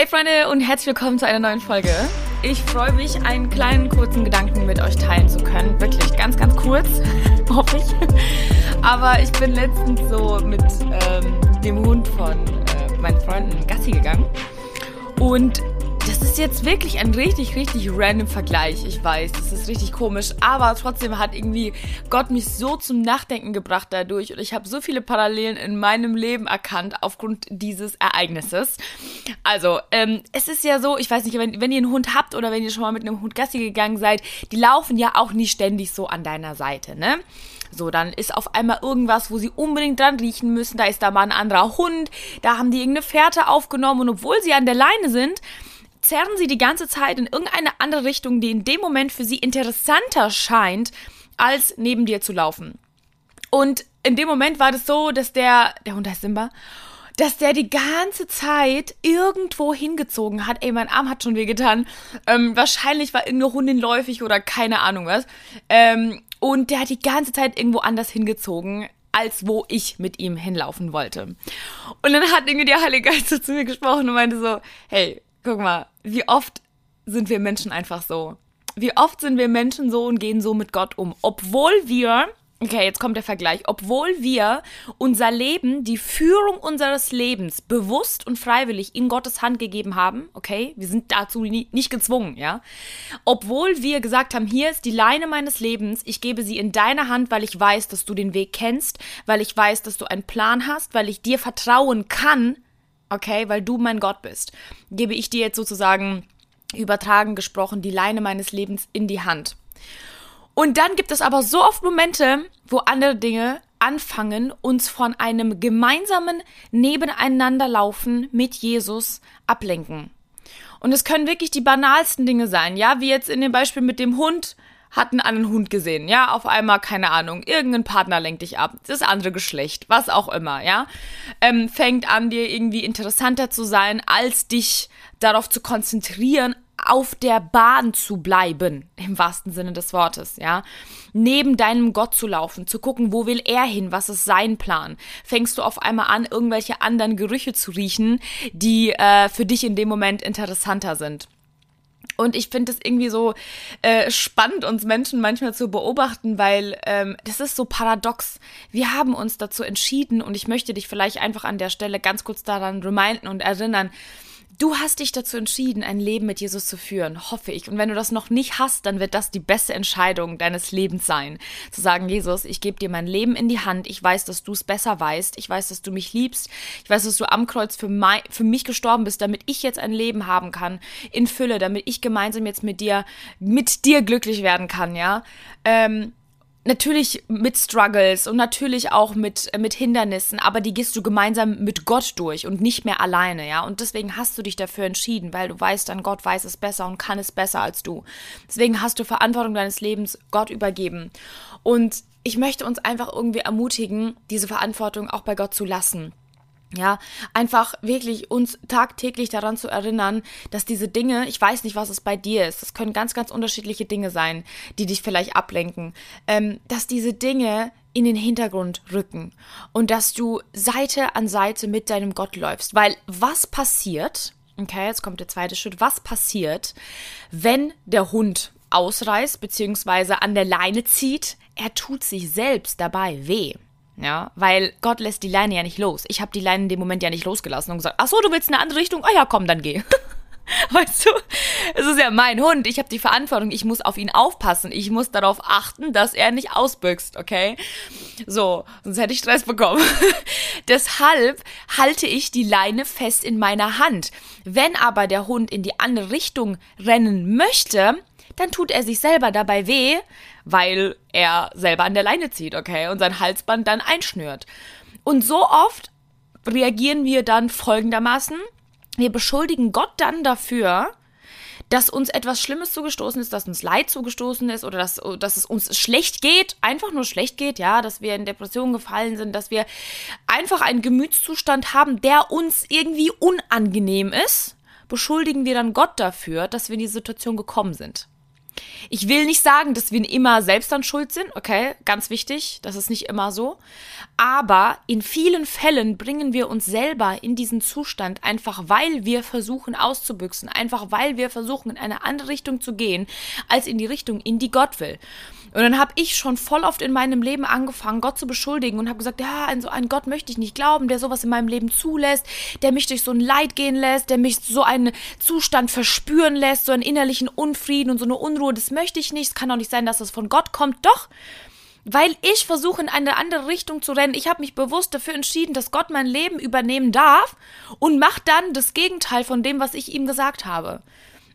Hey Freunde und herzlich willkommen zu einer neuen Folge. Ich freue mich, einen kleinen kurzen Gedanken mit euch teilen zu können. Wirklich ganz, ganz kurz, hoffe ich. Aber ich bin letztens so mit ähm, dem Hund von äh, meinen Freunden Gassi gegangen. Und das ist jetzt wirklich ein richtig, richtig random Vergleich. Ich weiß, das ist richtig komisch, aber trotzdem hat irgendwie Gott mich so zum Nachdenken gebracht dadurch und ich habe so viele Parallelen in meinem Leben erkannt aufgrund dieses Ereignisses. Also, ähm, es ist ja so, ich weiß nicht, wenn, wenn ihr einen Hund habt oder wenn ihr schon mal mit einem Hund Gassi gegangen seid, die laufen ja auch nie ständig so an deiner Seite, ne? So, dann ist auf einmal irgendwas, wo sie unbedingt dran riechen müssen. Da ist da mal ein anderer Hund. Da haben die irgendeine Fährte aufgenommen. Und obwohl sie an der Leine sind, zerren sie die ganze Zeit in irgendeine andere Richtung, die in dem Moment für sie interessanter scheint, als neben dir zu laufen. Und in dem Moment war das so, dass der, der Hund heißt Simba, dass der die ganze Zeit irgendwo hingezogen hat. Ey, mein Arm hat schon wehgetan. Ähm, wahrscheinlich war irgendeine Hundin läufig oder keine Ahnung was. Ähm, und der hat die ganze Zeit irgendwo anders hingezogen als wo ich mit ihm hinlaufen wollte. Und dann hat irgendwie der Heilige Geist zu mir gesprochen und meinte so, hey, guck mal, wie oft sind wir Menschen einfach so? Wie oft sind wir Menschen so und gehen so mit Gott um, obwohl wir Okay, jetzt kommt der Vergleich. Obwohl wir unser Leben, die Führung unseres Lebens bewusst und freiwillig in Gottes Hand gegeben haben, okay, wir sind dazu nie, nicht gezwungen, ja. Obwohl wir gesagt haben, hier ist die Leine meines Lebens, ich gebe sie in deine Hand, weil ich weiß, dass du den Weg kennst, weil ich weiß, dass du einen Plan hast, weil ich dir vertrauen kann, okay, weil du mein Gott bist, gebe ich dir jetzt sozusagen übertragen gesprochen die Leine meines Lebens in die Hand. Und dann gibt es aber so oft Momente, wo andere Dinge anfangen, uns von einem gemeinsamen Nebeneinanderlaufen mit Jesus ablenken. Und es können wirklich die banalsten Dinge sein, ja, wie jetzt in dem Beispiel mit dem Hund, hat einen anderen Hund gesehen, ja, auf einmal, keine Ahnung, irgendein Partner lenkt dich ab, das andere Geschlecht, was auch immer, ja, ähm, fängt an, dir irgendwie interessanter zu sein, als dich darauf zu konzentrieren, auf der Bahn zu bleiben, im wahrsten Sinne des Wortes, ja. Neben deinem Gott zu laufen, zu gucken, wo will er hin, was ist sein Plan. Fängst du auf einmal an, irgendwelche anderen Gerüche zu riechen, die äh, für dich in dem Moment interessanter sind. Und ich finde es irgendwie so äh, spannend, uns Menschen manchmal zu beobachten, weil ähm, das ist so paradox. Wir haben uns dazu entschieden und ich möchte dich vielleicht einfach an der Stelle ganz kurz daran reminden und erinnern, Du hast dich dazu entschieden, ein Leben mit Jesus zu führen, hoffe ich. Und wenn du das noch nicht hast, dann wird das die beste Entscheidung deines Lebens sein. Zu sagen, Jesus, ich gebe dir mein Leben in die Hand. Ich weiß, dass du es besser weißt. Ich weiß, dass du mich liebst. Ich weiß, dass du am Kreuz für, mein, für mich gestorben bist, damit ich jetzt ein Leben haben kann in Fülle, damit ich gemeinsam jetzt mit dir, mit dir glücklich werden kann, ja. Ähm, natürlich mit Struggles und natürlich auch mit, mit Hindernissen, aber die gehst du gemeinsam mit Gott durch und nicht mehr alleine, ja. Und deswegen hast du dich dafür entschieden, weil du weißt dann, Gott weiß es besser und kann es besser als du. Deswegen hast du Verantwortung deines Lebens Gott übergeben. Und ich möchte uns einfach irgendwie ermutigen, diese Verantwortung auch bei Gott zu lassen. Ja, einfach wirklich uns tagtäglich daran zu erinnern, dass diese Dinge, ich weiß nicht, was es bei dir ist, das können ganz, ganz unterschiedliche Dinge sein, die dich vielleicht ablenken, ähm, dass diese Dinge in den Hintergrund rücken und dass du Seite an Seite mit deinem Gott läufst. Weil was passiert, okay, jetzt kommt der zweite Schritt, was passiert, wenn der Hund ausreißt, beziehungsweise an der Leine zieht, er tut sich selbst dabei weh. Ja, weil Gott lässt die Leine ja nicht los. Ich habe die Leine in dem Moment ja nicht losgelassen und gesagt, ach so, du willst in eine andere Richtung? Ah ja, komm, dann geh. Weißt du, es ist ja mein Hund. Ich habe die Verantwortung. Ich muss auf ihn aufpassen. Ich muss darauf achten, dass er nicht ausbüchst, okay? So, sonst hätte ich Stress bekommen. Deshalb halte ich die Leine fest in meiner Hand. Wenn aber der Hund in die andere Richtung rennen möchte, dann tut er sich selber dabei weh, weil er selber an der Leine zieht, okay, und sein Halsband dann einschnürt. Und so oft reagieren wir dann folgendermaßen, wir beschuldigen Gott dann dafür, dass uns etwas Schlimmes zugestoßen ist, dass uns Leid zugestoßen ist oder dass, dass es uns schlecht geht, einfach nur schlecht geht, ja, dass wir in Depressionen gefallen sind, dass wir einfach einen Gemütszustand haben, der uns irgendwie unangenehm ist, beschuldigen wir dann Gott dafür, dass wir in die Situation gekommen sind. Ich will nicht sagen, dass wir immer selbst dann schuld sind, okay, ganz wichtig, das ist nicht immer so. Aber in vielen Fällen bringen wir uns selber in diesen Zustand, einfach weil wir versuchen auszubüchsen, einfach weil wir versuchen in eine andere Richtung zu gehen, als in die Richtung, in die Gott will. Und dann habe ich schon voll oft in meinem Leben angefangen, Gott zu beschuldigen und habe gesagt, ja, an so einen Gott möchte ich nicht glauben, der sowas in meinem Leben zulässt, der mich durch so ein Leid gehen lässt, der mich so einen Zustand verspüren lässt, so einen innerlichen Unfrieden und so eine Unruhe. Das möchte ich nicht. Es kann auch nicht sein, dass das von Gott kommt. Doch, weil ich versuche in eine andere Richtung zu rennen. Ich habe mich bewusst dafür entschieden, dass Gott mein Leben übernehmen darf und macht dann das Gegenteil von dem, was ich ihm gesagt habe.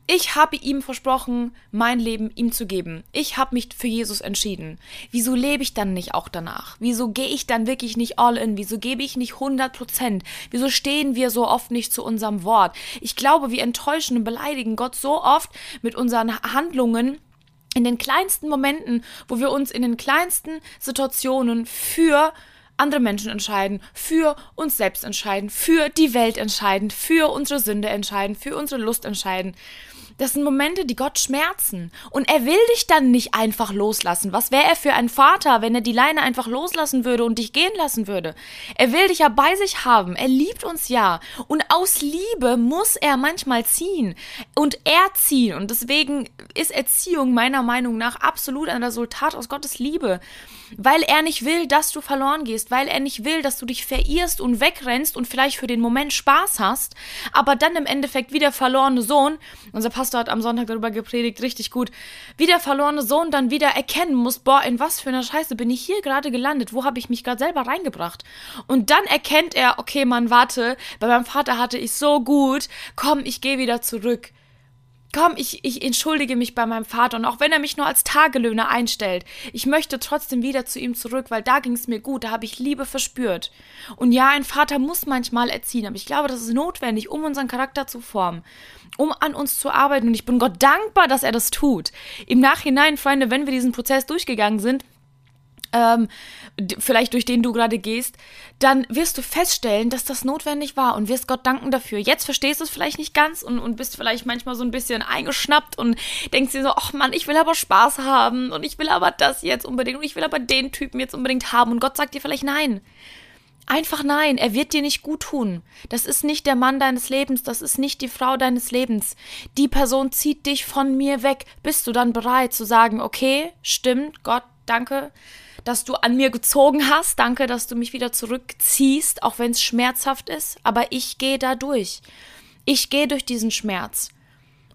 Ich habe ihm versprochen, mein Leben ihm zu geben. Ich habe mich für Jesus entschieden. Wieso lebe ich dann nicht auch danach? Wieso gehe ich dann wirklich nicht all in? Wieso gebe ich nicht 100 Prozent? Wieso stehen wir so oft nicht zu unserem Wort? Ich glaube, wir enttäuschen und beleidigen Gott so oft mit unseren Handlungen, in den kleinsten Momenten, wo wir uns in den kleinsten Situationen für andere Menschen entscheiden, für uns selbst entscheiden, für die Welt entscheiden, für unsere Sünde entscheiden, für unsere Lust entscheiden. Das sind Momente, die Gott schmerzen. Und er will dich dann nicht einfach loslassen. Was wäre er für ein Vater, wenn er die Leine einfach loslassen würde und dich gehen lassen würde? Er will dich ja bei sich haben. Er liebt uns ja. Und aus Liebe muss er manchmal ziehen und erziehen. Und deswegen ist Erziehung meiner Meinung nach absolut ein Resultat aus Gottes Liebe. Weil er nicht will, dass du verloren gehst. Weil er nicht will, dass du dich verirrst und wegrennst und vielleicht für den Moment Spaß hast, aber dann im Endeffekt wie der verlorene Sohn, unser Pastor Pastor hat am Sonntag darüber gepredigt, richtig gut, wie der verlorene Sohn dann wieder erkennen muss, boah, in was für einer Scheiße bin ich hier gerade gelandet, wo habe ich mich gerade selber reingebracht? Und dann erkennt er, okay, Mann, warte, bei meinem Vater hatte ich so gut, komm, ich gehe wieder zurück komm, ich, ich entschuldige mich bei meinem Vater und auch wenn er mich nur als Tagelöhner einstellt, ich möchte trotzdem wieder zu ihm zurück, weil da ging es mir gut, da habe ich Liebe verspürt. Und ja, ein Vater muss manchmal erziehen, aber ich glaube, das ist notwendig, um unseren Charakter zu formen, um an uns zu arbeiten und ich bin Gott dankbar, dass er das tut. Im Nachhinein, Freunde, wenn wir diesen Prozess durchgegangen sind, ähm, vielleicht durch den du gerade gehst, dann wirst du feststellen, dass das notwendig war und wirst Gott danken dafür. Jetzt verstehst du es vielleicht nicht ganz und, und bist vielleicht manchmal so ein bisschen eingeschnappt und denkst dir so, ach Mann, ich will aber Spaß haben und ich will aber das jetzt unbedingt und ich will aber den Typen jetzt unbedingt haben und Gott sagt dir vielleicht nein. Einfach nein, er wird dir nicht gut tun. Das ist nicht der Mann deines Lebens, das ist nicht die Frau deines Lebens. Die Person zieht dich von mir weg. Bist du dann bereit zu sagen, okay, stimmt, Gott, danke, dass du an mir gezogen hast. Danke, dass du mich wieder zurückziehst, auch wenn es schmerzhaft ist. Aber ich gehe da durch. Ich gehe durch diesen Schmerz.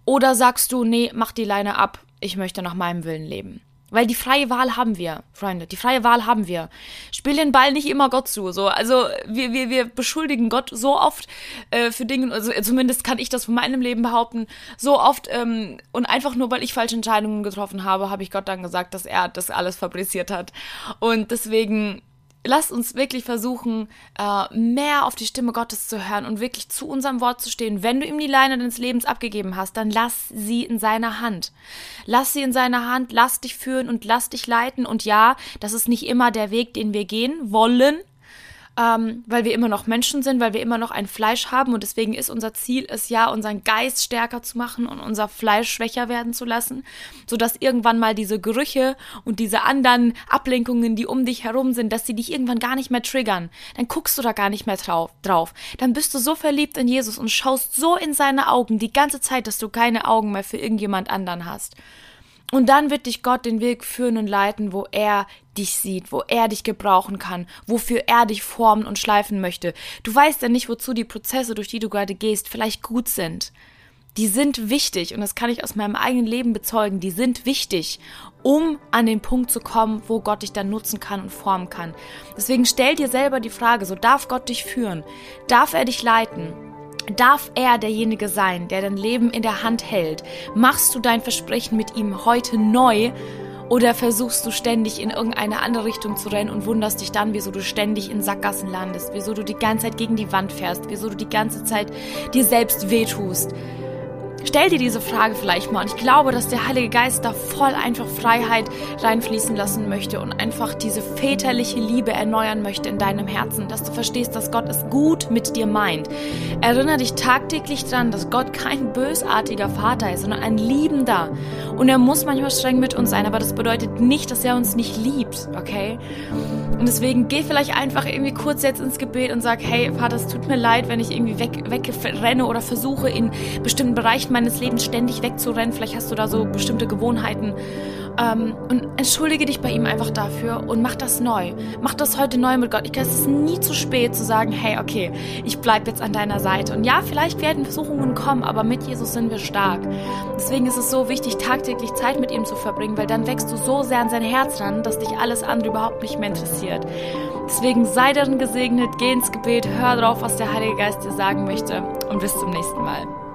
Oder sagst du, nee, mach die Leine ab. Ich möchte nach meinem Willen leben. Weil die freie Wahl haben wir, Freunde. Die freie Wahl haben wir. Spiel den Ball nicht immer Gott zu. So. Also wir, wir, wir beschuldigen Gott so oft äh, für Dinge, also zumindest kann ich das von meinem Leben behaupten, so oft ähm, und einfach nur, weil ich falsche Entscheidungen getroffen habe, habe ich Gott dann gesagt, dass er das alles fabriziert hat. Und deswegen lasst uns wirklich versuchen, äh, mehr auf die Stimme Gottes zu hören und wirklich zu unserem Wort zu stehen. Wenn du ihm die Leine deines Lebens abgegeben hast, dann lass sie in seiner Hand. Lass sie in seiner Hand, lass dich führen und lass dich leiten. Und ja, das ist nicht immer der Weg, den wir gehen wollen, ähm, weil wir immer noch Menschen sind, weil wir immer noch ein Fleisch haben und deswegen ist unser Ziel es ja, unseren Geist stärker zu machen und unser Fleisch schwächer werden zu lassen, sodass irgendwann mal diese Gerüche und diese anderen Ablenkungen, die um dich herum sind, dass sie dich irgendwann gar nicht mehr triggern. Dann guckst du da gar nicht mehr drauf. drauf. Dann bist du so verliebt in Jesus und schaust so in seine Augen die ganze Zeit, dass du keine Augen mehr für irgendjemand anderen hast. Und dann wird dich Gott den Weg führen und leiten, wo er dich sieht, wo er dich gebrauchen kann, wofür er dich formen und schleifen möchte. Du weißt ja nicht, wozu die Prozesse, durch die du gerade gehst, vielleicht gut sind. Die sind wichtig und das kann ich aus meinem eigenen Leben bezeugen. Die sind wichtig, um an den Punkt zu kommen, wo Gott dich dann nutzen kann und formen kann. Deswegen stell dir selber die Frage, so darf Gott dich führen? Darf er dich leiten? Darf er derjenige sein, der dein Leben in der Hand hält? Machst du dein Versprechen mit ihm heute neu oder versuchst du ständig in irgendeine andere Richtung zu rennen und wunderst dich dann, wieso du ständig in Sackgassen landest, wieso du die ganze Zeit gegen die Wand fährst, wieso du die ganze Zeit dir selbst wehtust? Stell dir diese Frage vielleicht mal. Und ich glaube, dass der Heilige Geist da voll einfach Freiheit reinfließen lassen möchte und einfach diese väterliche Liebe erneuern möchte in deinem Herzen, dass du verstehst, dass Gott es gut mit dir meint. Erinnere dich tagtäglich daran, dass Gott kein bösartiger Vater ist, sondern ein liebender. Und er muss manchmal streng mit uns sein, aber das bedeutet nicht, dass er uns nicht liebt, okay? Und deswegen geh vielleicht einfach irgendwie kurz jetzt ins Gebet und sag, hey Vater, es tut mir leid, wenn ich irgendwie weg, wegrenne oder versuche in bestimmten Bereichen meines Lebens ständig wegzurennen. Vielleicht hast du da so bestimmte Gewohnheiten. Ähm, und entschuldige dich bei ihm einfach dafür und mach das neu. Mach das heute neu mit Gott. Ich glaube, es ist nie zu spät zu sagen, hey, okay, ich bleib jetzt an deiner Seite. Und ja, vielleicht werden Versuchungen kommen, aber mit Jesus sind wir stark. Deswegen ist es so wichtig, tagtäglich Zeit mit ihm zu verbringen, weil dann wächst du so sehr an sein Herz ran, dass dich alles andere überhaupt nicht mehr interessiert. Deswegen sei darin gesegnet, geh ins Gebet, hör drauf, was der Heilige Geist dir sagen möchte und bis zum nächsten Mal.